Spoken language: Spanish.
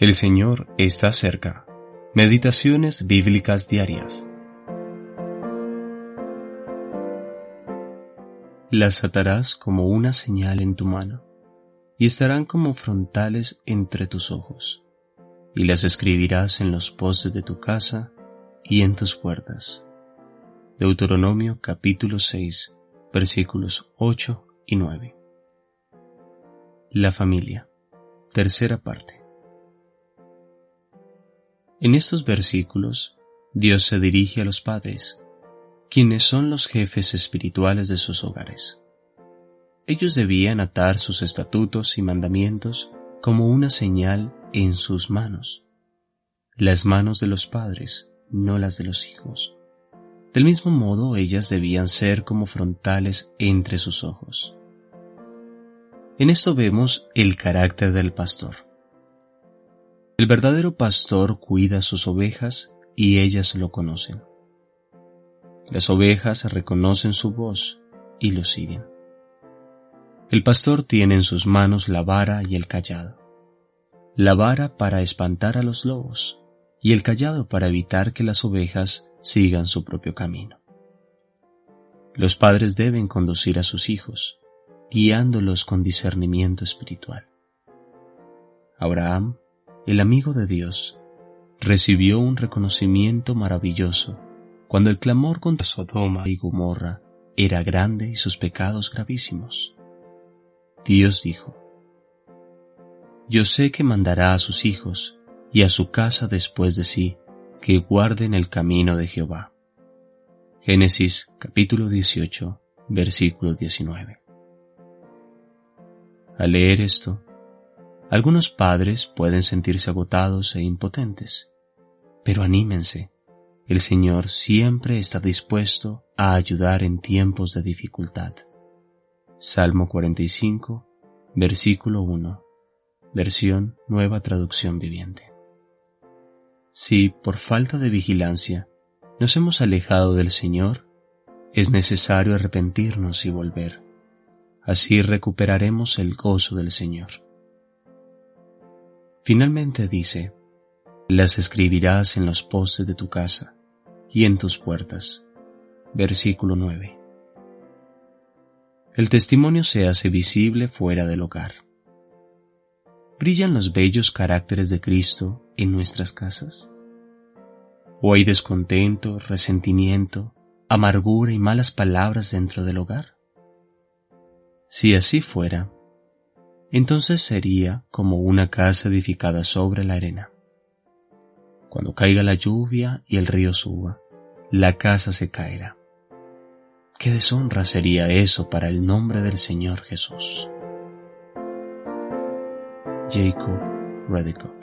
El Señor está cerca. Meditaciones bíblicas diarias. Las atarás como una señal en tu mano y estarán como frontales entre tus ojos, y las escribirás en los postes de tu casa y en tus puertas. Deuteronomio capítulo 6 versículos 8 y 9. La familia. Tercera parte. En estos versículos, Dios se dirige a los padres, quienes son los jefes espirituales de sus hogares. Ellos debían atar sus estatutos y mandamientos como una señal en sus manos, las manos de los padres, no las de los hijos. Del mismo modo, ellas debían ser como frontales entre sus ojos. En esto vemos el carácter del pastor. El verdadero pastor cuida sus ovejas y ellas lo conocen. Las ovejas reconocen su voz y lo siguen. El pastor tiene en sus manos la vara y el callado. La vara para espantar a los lobos y el callado para evitar que las ovejas sigan su propio camino. Los padres deben conducir a sus hijos, guiándolos con discernimiento espiritual. Abraham el amigo de Dios, recibió un reconocimiento maravilloso cuando el clamor contra Sodoma y Gomorra era grande y sus pecados gravísimos. Dios dijo, Yo sé que mandará a sus hijos y a su casa después de sí que guarden el camino de Jehová. Génesis capítulo 18, versículo 19. Al leer esto, algunos padres pueden sentirse agotados e impotentes, pero anímense. El Señor siempre está dispuesto a ayudar en tiempos de dificultad. Salmo 45, versículo 1, versión Nueva Traducción Viviente. Si, por falta de vigilancia, nos hemos alejado del Señor, es necesario arrepentirnos y volver. Así recuperaremos el gozo del Señor. Finalmente dice, las escribirás en los postes de tu casa y en tus puertas. Versículo 9. El testimonio se hace visible fuera del hogar. ¿Brillan los bellos caracteres de Cristo en nuestras casas? ¿O hay descontento, resentimiento, amargura y malas palabras dentro del hogar? Si así fuera, entonces sería como una casa edificada sobre la arena. Cuando caiga la lluvia y el río suba, la casa se caerá. Qué deshonra sería eso para el nombre del Señor Jesús. Jacob Redico